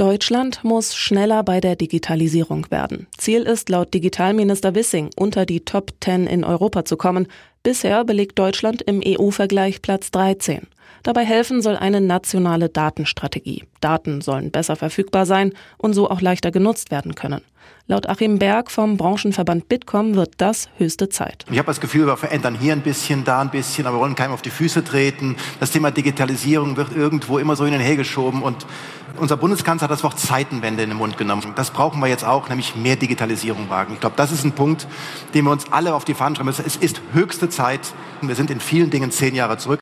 Deutschland muss schneller bei der Digitalisierung werden. Ziel ist laut Digitalminister Wissing, unter die Top 10 in Europa zu kommen. Bisher belegt Deutschland im EU-Vergleich Platz 13. Dabei helfen soll eine nationale Datenstrategie. Daten sollen besser verfügbar sein und so auch leichter genutzt werden können. Laut Achim Berg vom Branchenverband Bitkom wird das höchste Zeit. Ich habe das Gefühl, wir verändern hier ein bisschen, da ein bisschen, aber wir wollen keinem auf die Füße treten. Das Thema Digitalisierung wird irgendwo immer so hin und her geschoben und unser Bundeskanzler hat das Wort Zeitenwende in den Mund genommen. Das brauchen wir jetzt auch, nämlich mehr Digitalisierung wagen. Ich glaube, das ist ein Punkt, den wir uns alle auf die Fahnen schreiben müssen. Es ist höchste Zeit. Wir sind in vielen Dingen zehn Jahre zurück.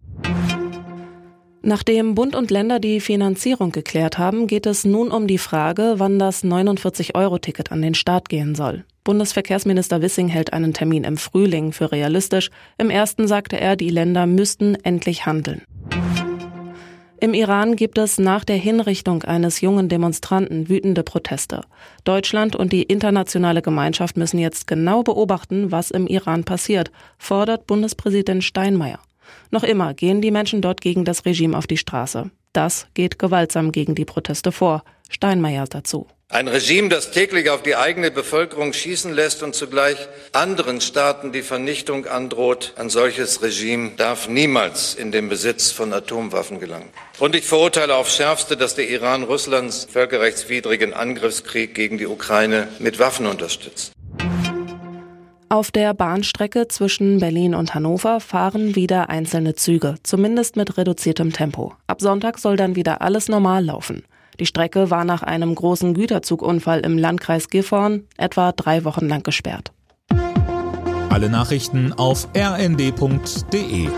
Nachdem Bund und Länder die Finanzierung geklärt haben, geht es nun um die Frage, wann das 49-Euro-Ticket an den Start gehen soll. Bundesverkehrsminister Wissing hält einen Termin im Frühling für realistisch. Im ersten sagte er, die Länder müssten endlich handeln. Im Iran gibt es nach der Hinrichtung eines jungen Demonstranten wütende Proteste. Deutschland und die internationale Gemeinschaft müssen jetzt genau beobachten, was im Iran passiert, fordert Bundespräsident Steinmeier. Noch immer gehen die Menschen dort gegen das Regime auf die Straße. Das geht gewaltsam gegen die Proteste vor. Steinmeier dazu. Ein Regime, das täglich auf die eigene Bevölkerung schießen lässt und zugleich anderen Staaten die Vernichtung androht, ein solches Regime darf niemals in den Besitz von Atomwaffen gelangen. Und ich verurteile aufs Schärfste, dass der Iran Russlands völkerrechtswidrigen Angriffskrieg gegen die Ukraine mit Waffen unterstützt. Auf der Bahnstrecke zwischen Berlin und Hannover fahren wieder einzelne Züge, zumindest mit reduziertem Tempo. Ab Sonntag soll dann wieder alles normal laufen. Die Strecke war nach einem großen Güterzugunfall im Landkreis Gifhorn etwa drei Wochen lang gesperrt. Alle Nachrichten auf rnd.de